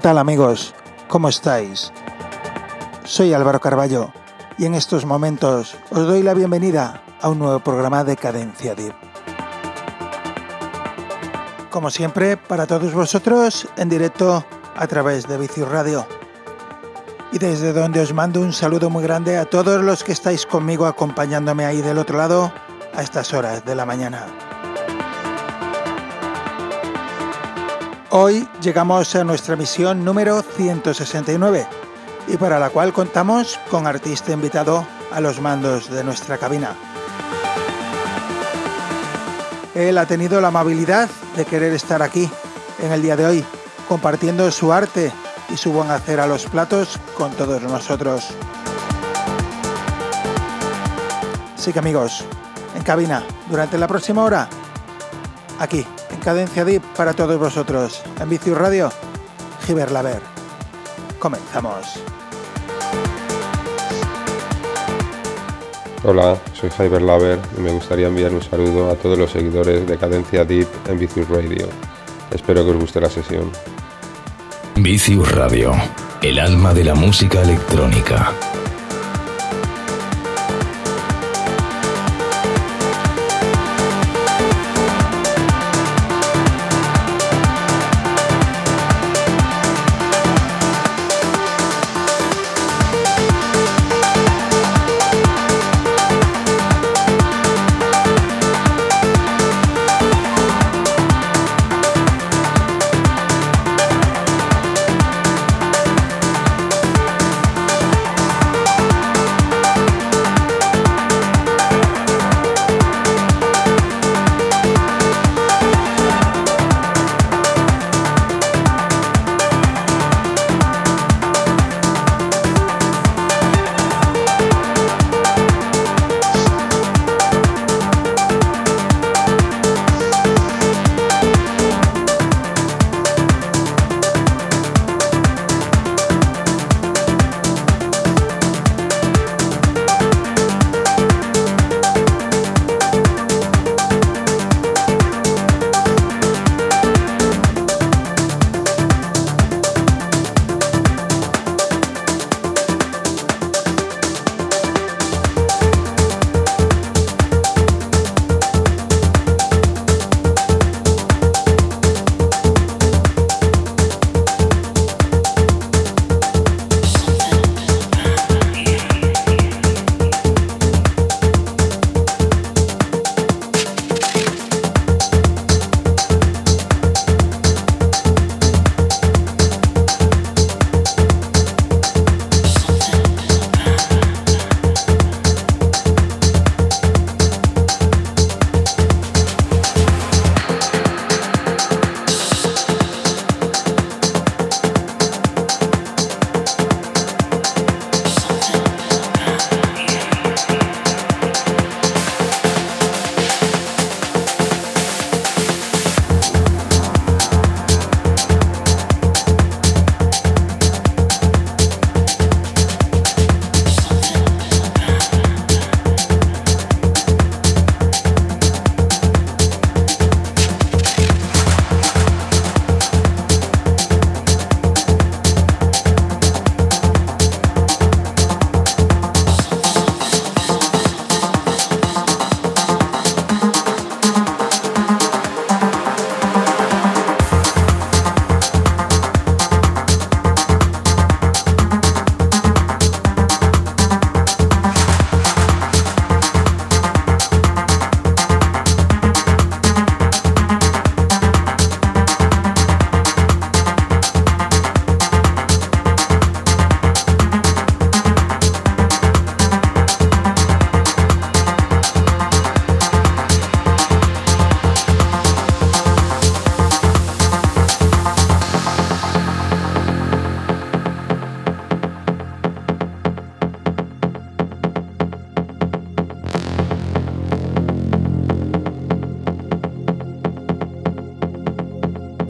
¿Qué tal amigos? ¿Cómo estáis? Soy Álvaro Carballo y en estos momentos os doy la bienvenida a un nuevo programa de Cadencia Deep. Como siempre, para todos vosotros, en directo a través de Vicius Radio. Y desde donde os mando un saludo muy grande a todos los que estáis conmigo acompañándome ahí del otro lado a estas horas de la mañana. Hoy llegamos a nuestra misión número 169 y para la cual contamos con artista invitado a los mandos de nuestra cabina. Él ha tenido la amabilidad de querer estar aquí en el día de hoy, compartiendo su arte y su buen hacer a los platos con todos nosotros. Así que amigos, en cabina, durante la próxima hora, aquí Cadencia Deep para todos vosotros. En Vicius Radio, Giver Laver. Comenzamos. Hola, soy Hyber Laver y me gustaría enviar un saludo a todos los seguidores de Cadencia Deep en Vicius Radio. Espero que os guste la sesión. Vicius Radio, el alma de la música electrónica.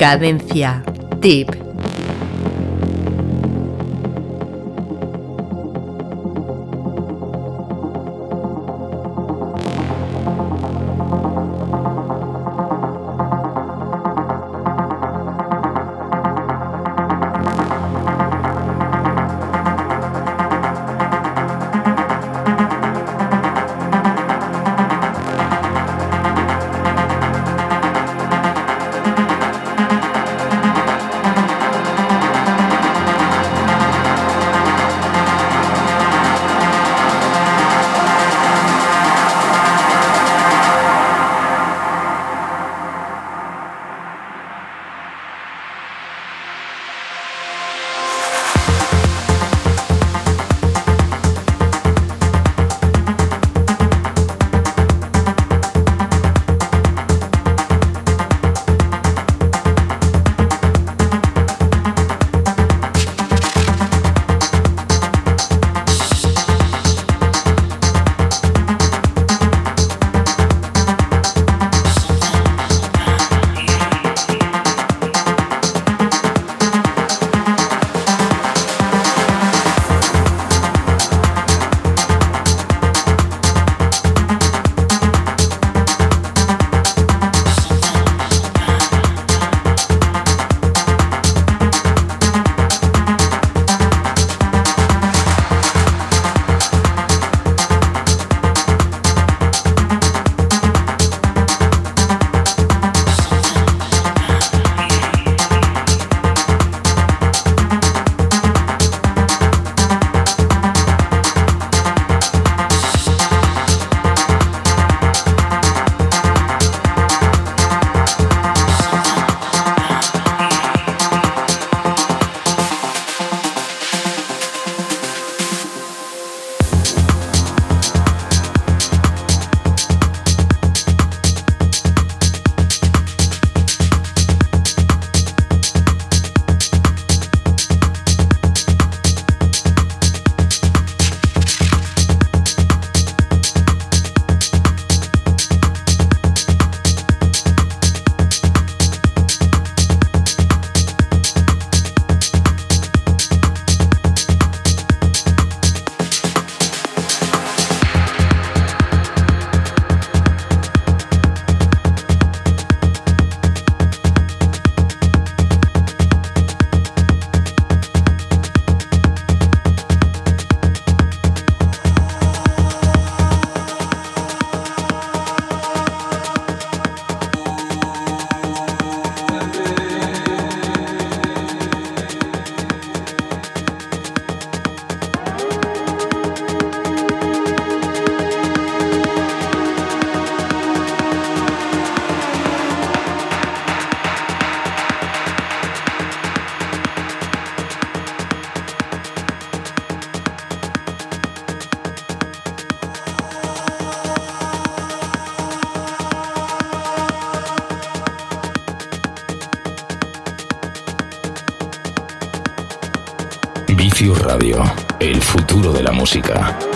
Cadencia. Tip. De la música.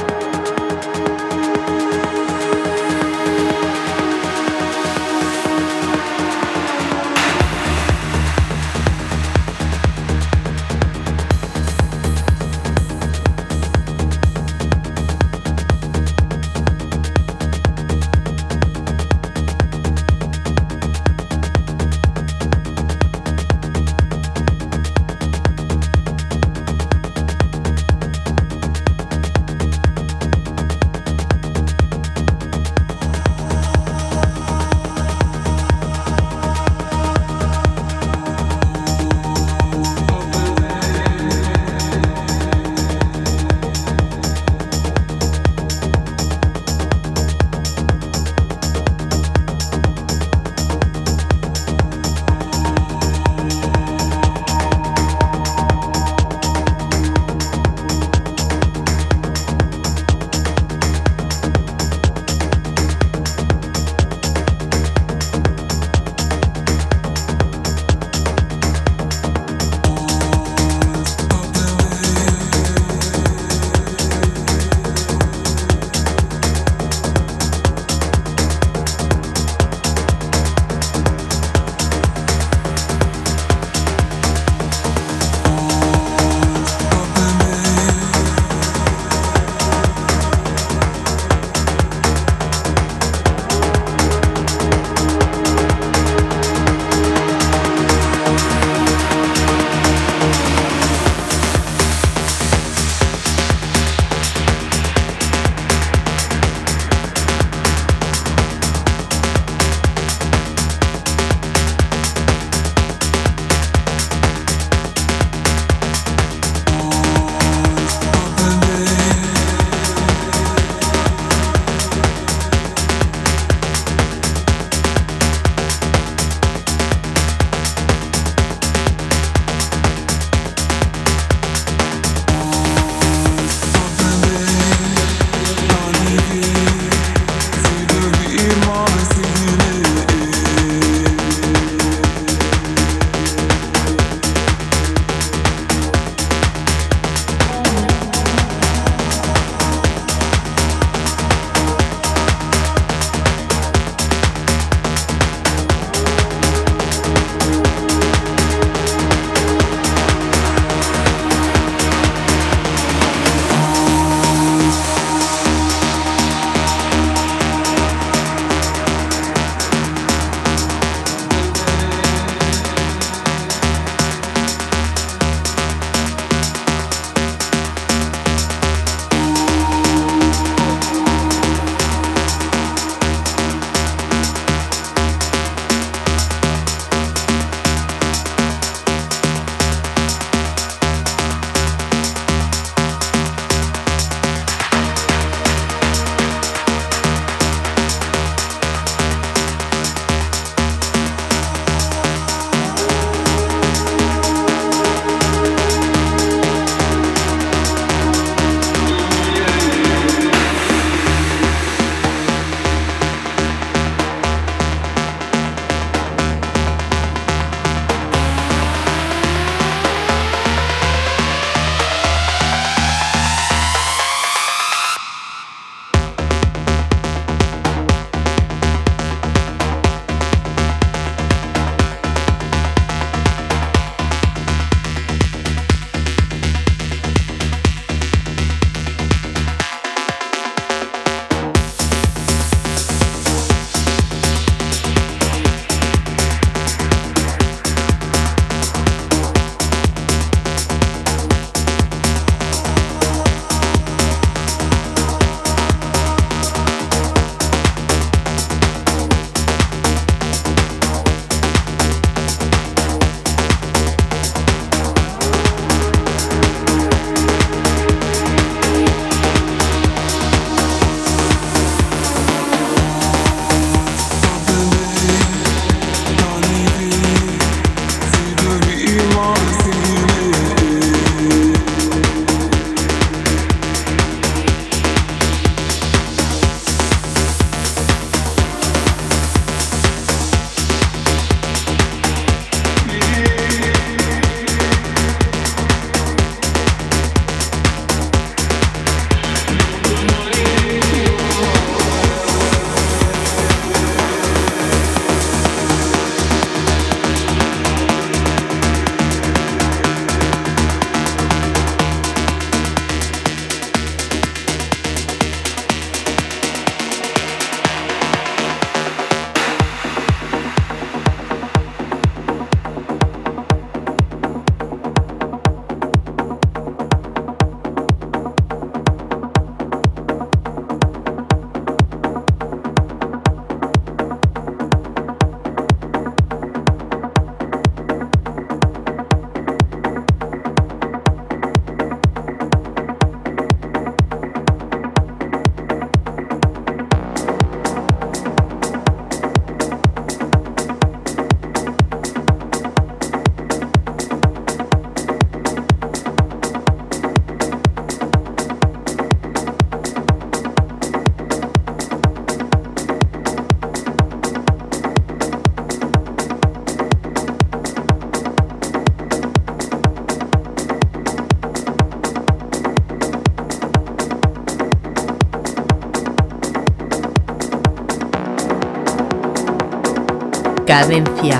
Cadencia.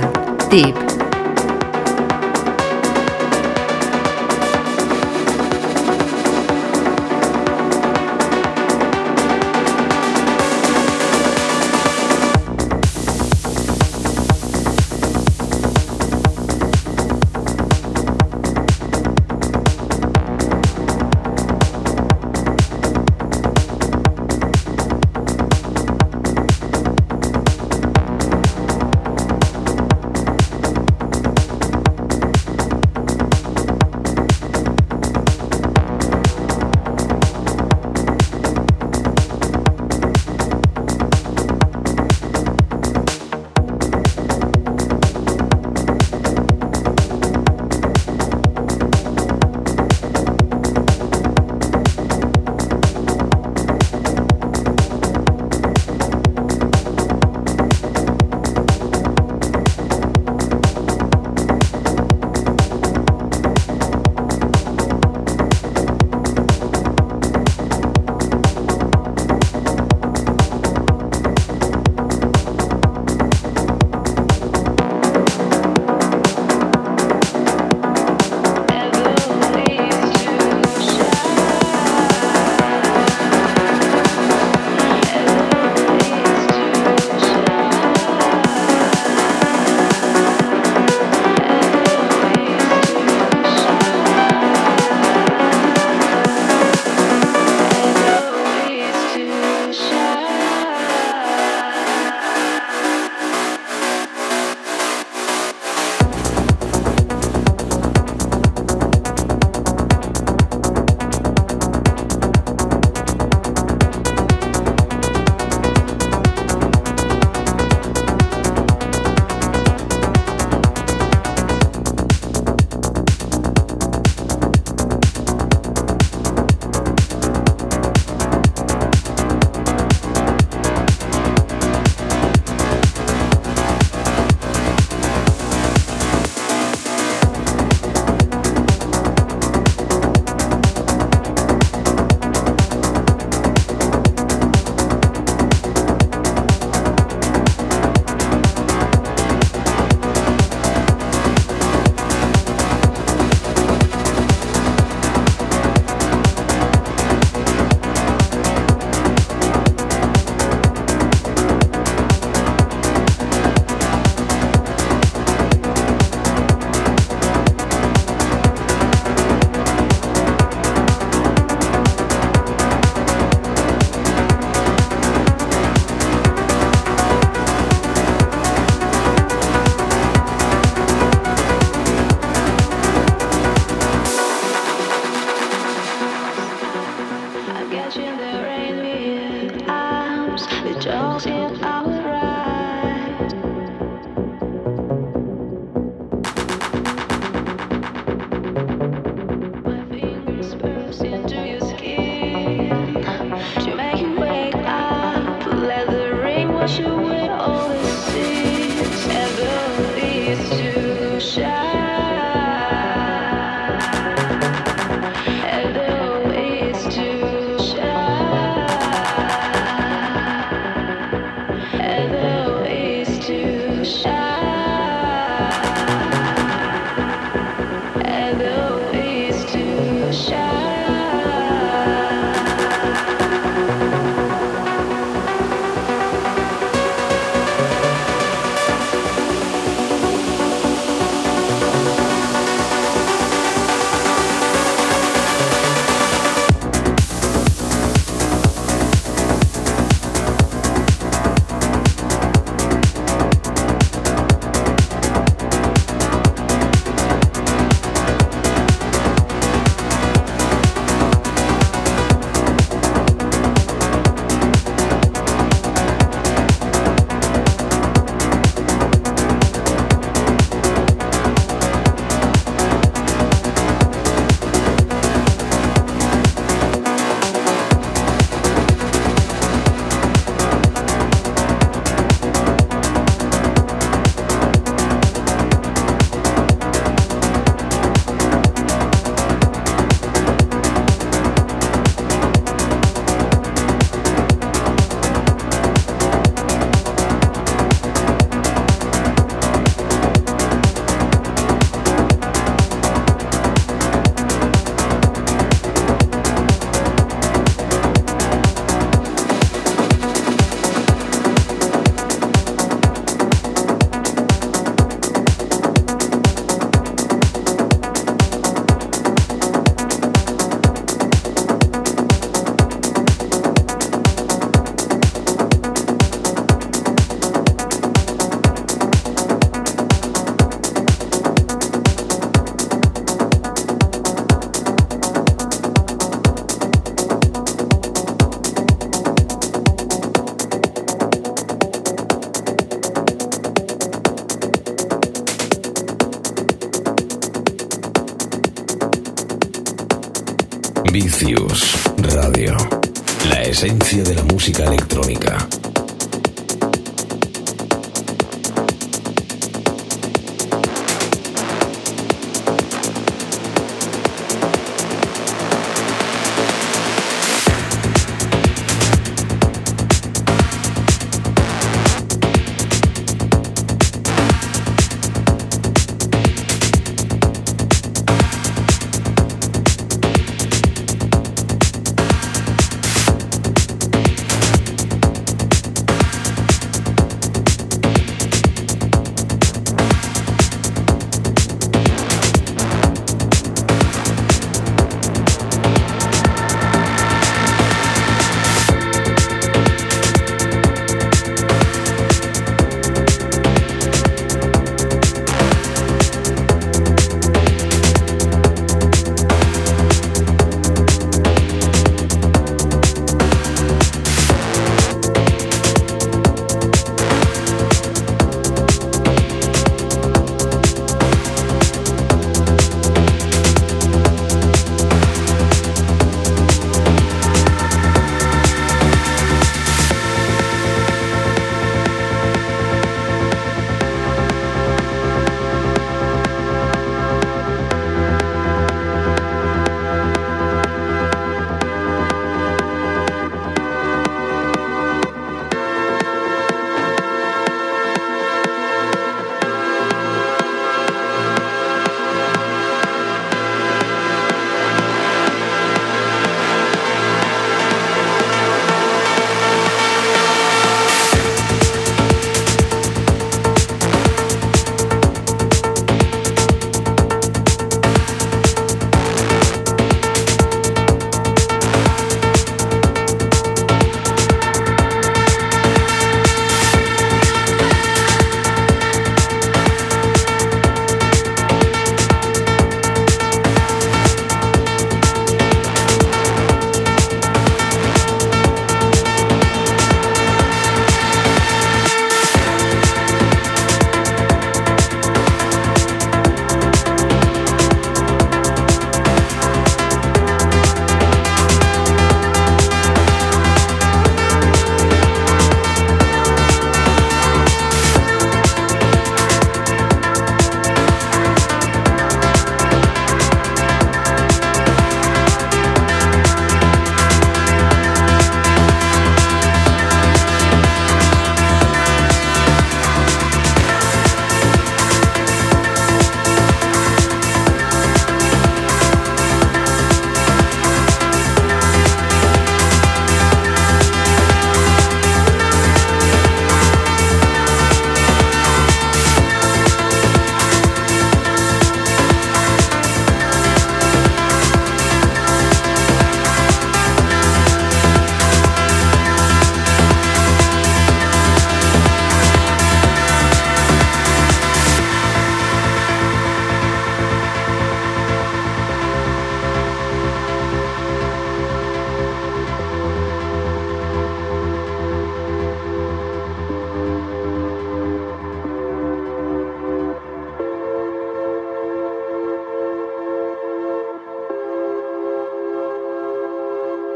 Tip.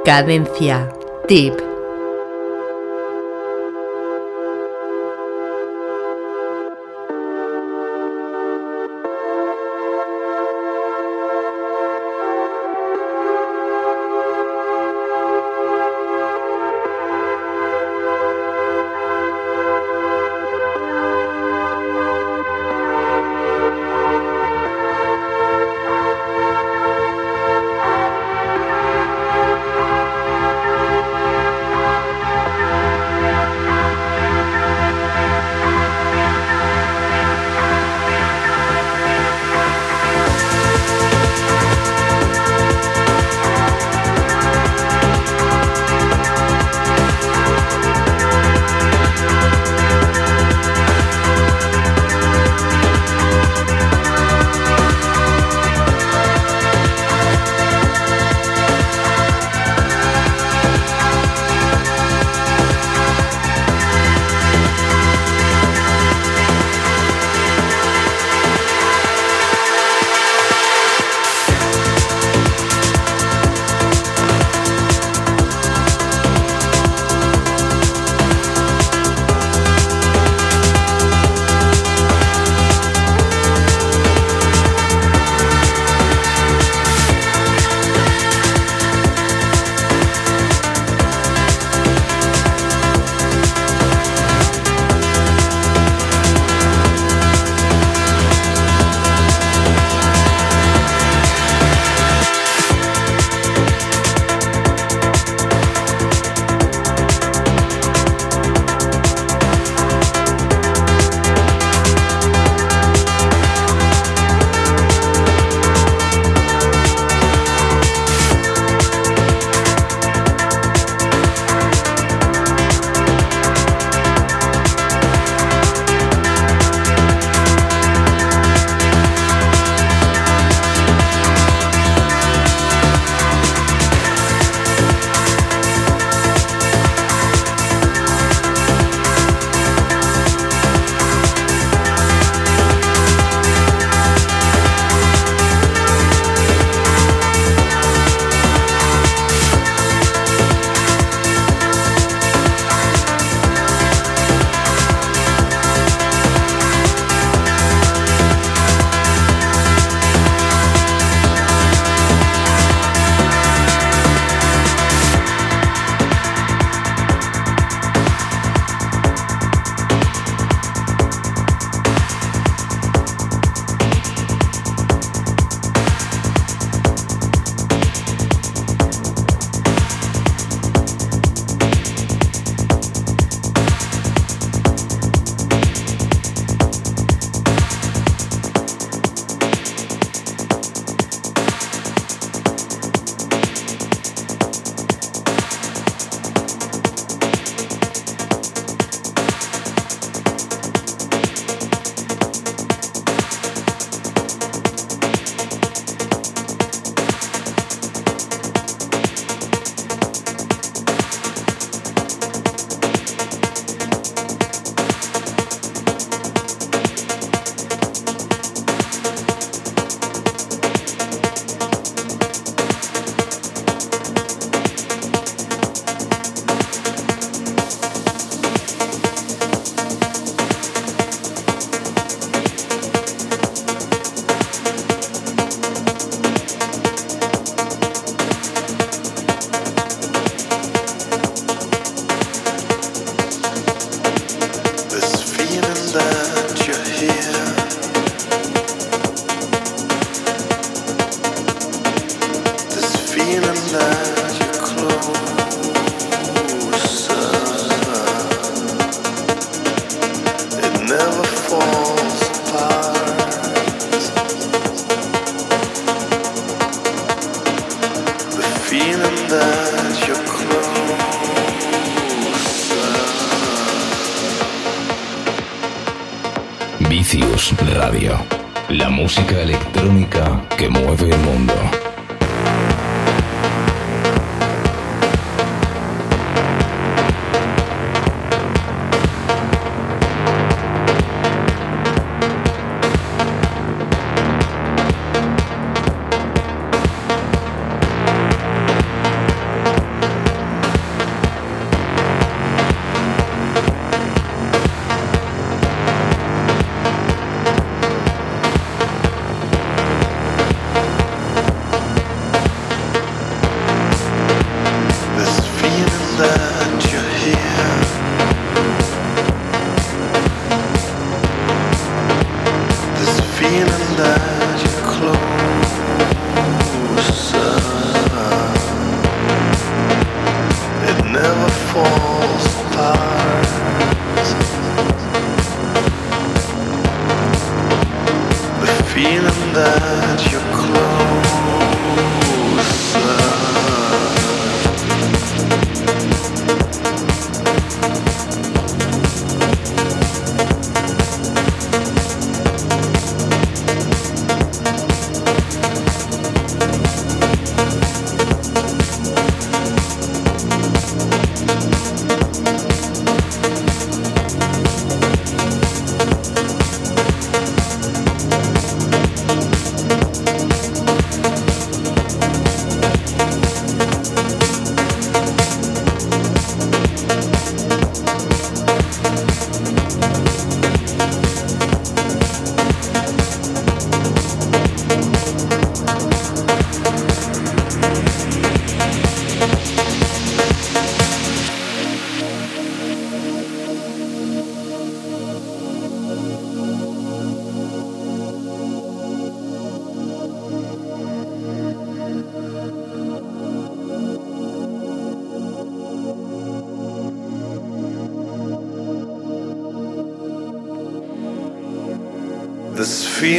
Cadencia. Tip.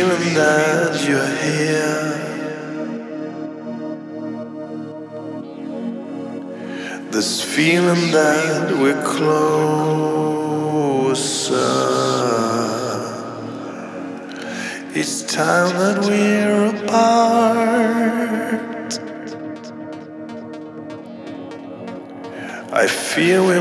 dreaming that you're here. This feeling that we're closer. It's time that we're apart. I feel we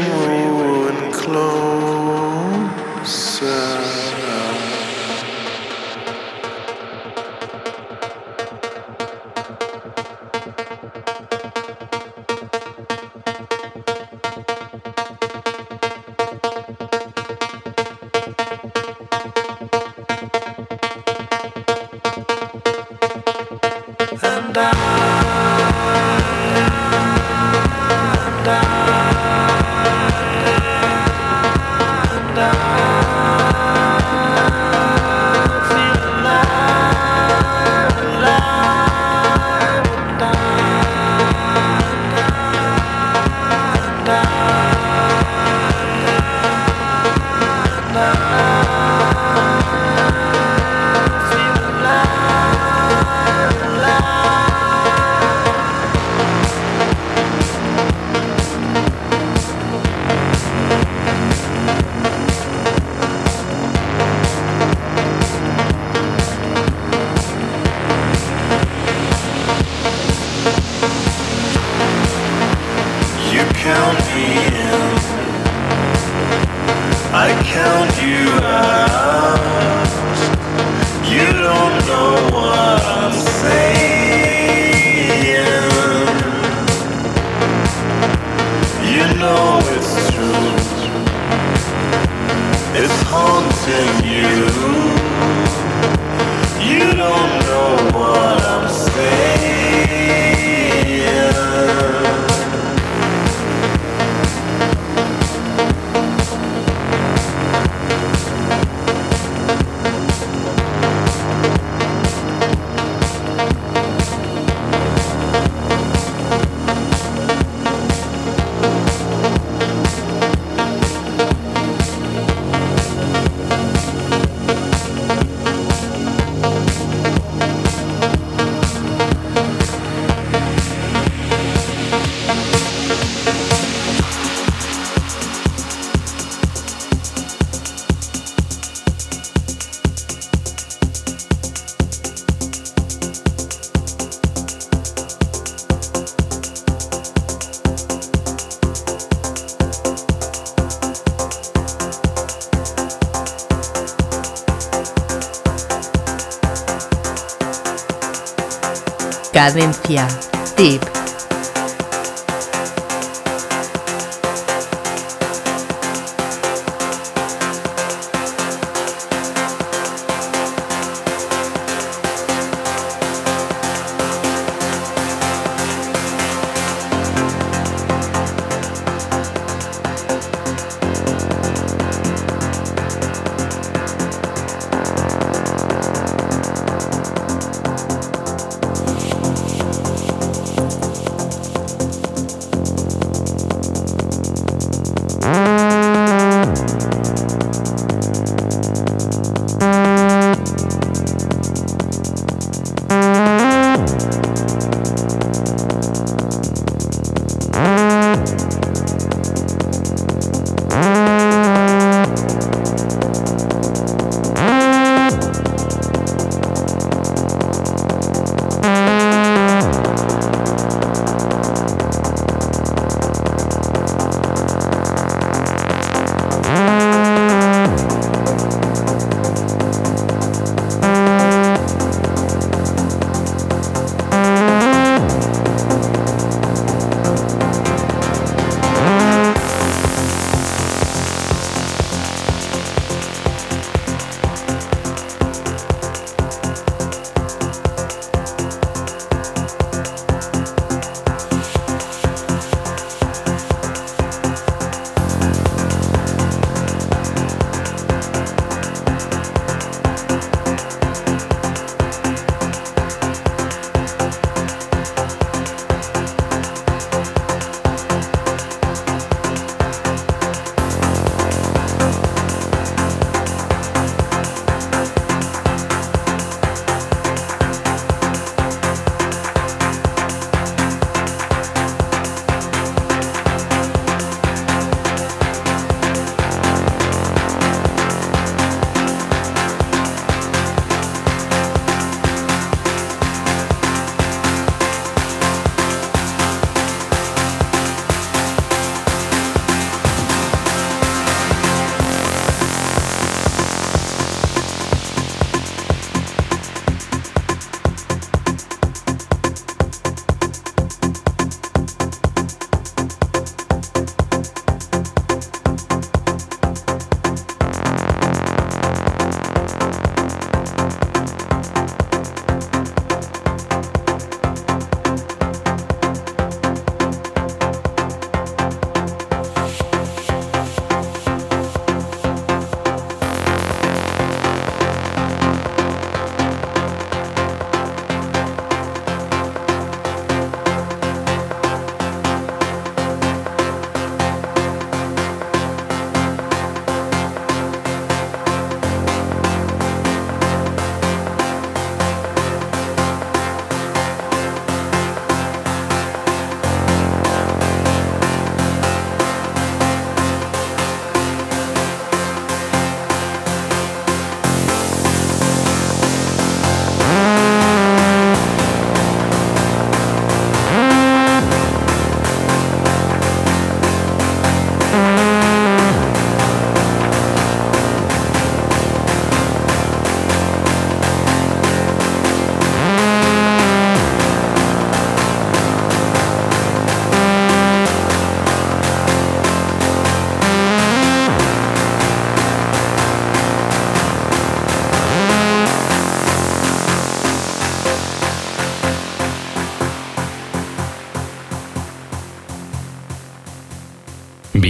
Cadencia. Tip.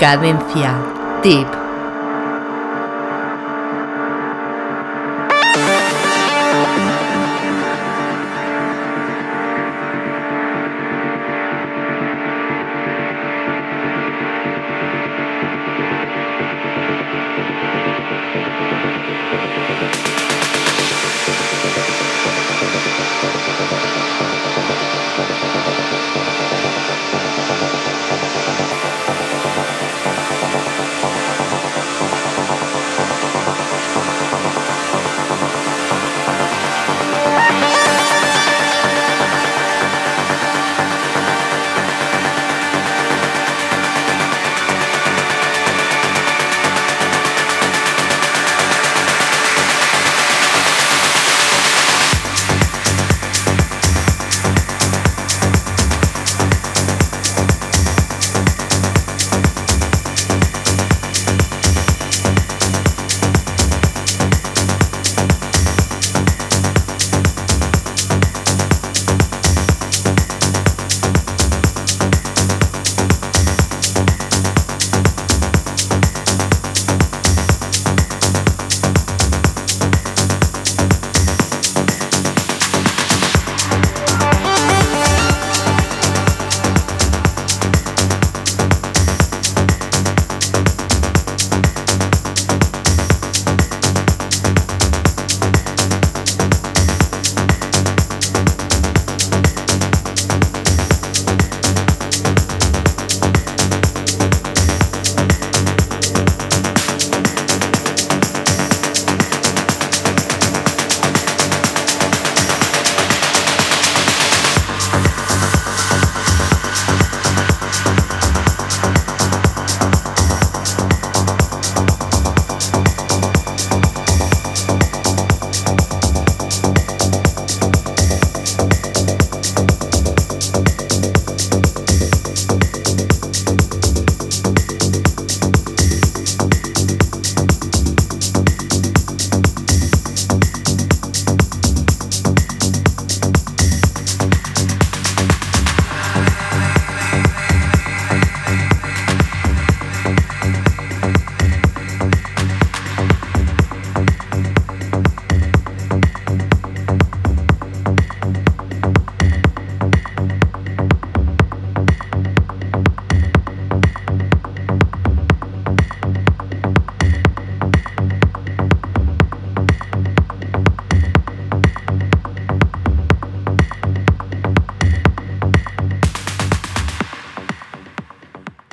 Cadencia. Tip.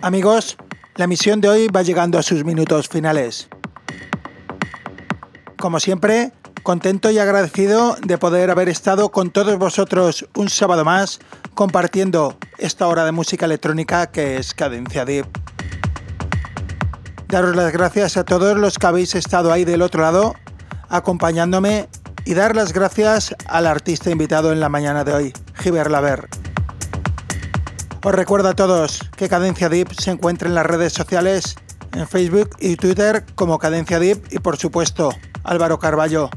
Amigos, la misión de hoy va llegando a sus minutos finales. Como siempre, contento y agradecido de poder haber estado con todos vosotros un sábado más compartiendo esta hora de música electrónica que es Cadencia Deep. Daros las gracias a todos los que habéis estado ahí del otro lado acompañándome y dar las gracias al artista invitado en la mañana de hoy, Giver Laver. Os recuerdo a todos que Cadencia Deep se encuentra en las redes sociales, en Facebook y Twitter como Cadencia Deep y por supuesto Álvaro Carballo.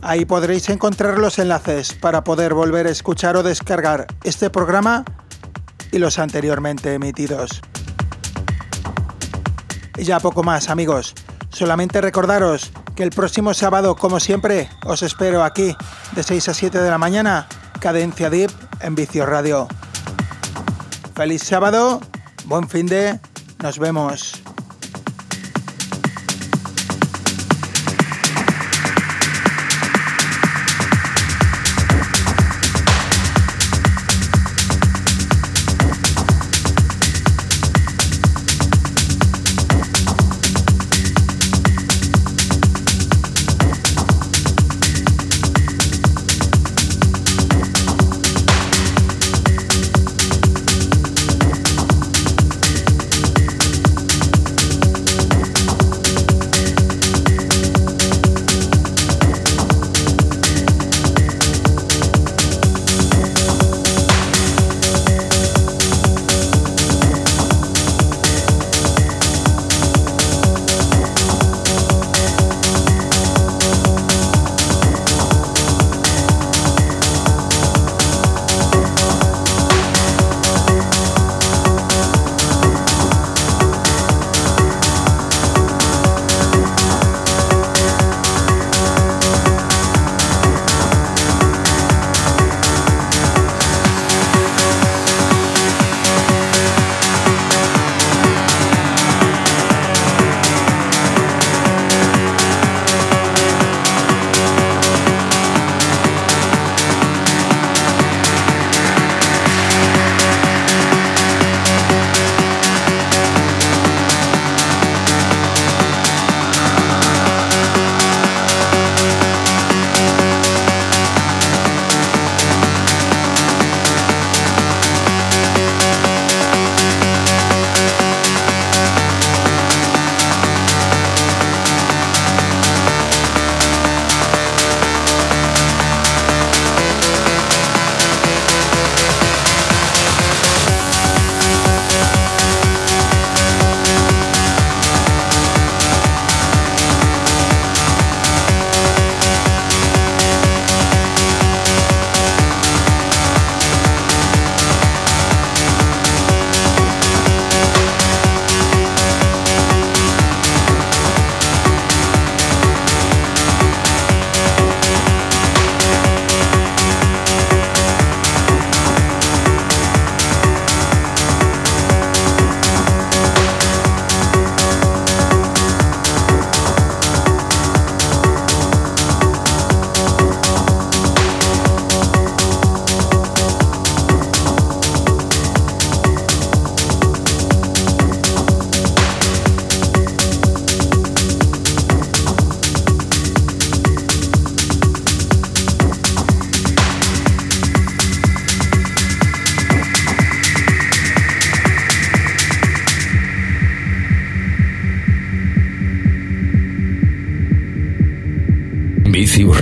Ahí podréis encontrar los enlaces para poder volver a escuchar o descargar este programa y los anteriormente emitidos. Y ya poco más amigos, solamente recordaros que el próximo sábado como siempre os espero aquí de 6 a 7 de la mañana, Cadencia Deep en Vicio Radio. Feliz sábado, buen fin de, nos vemos.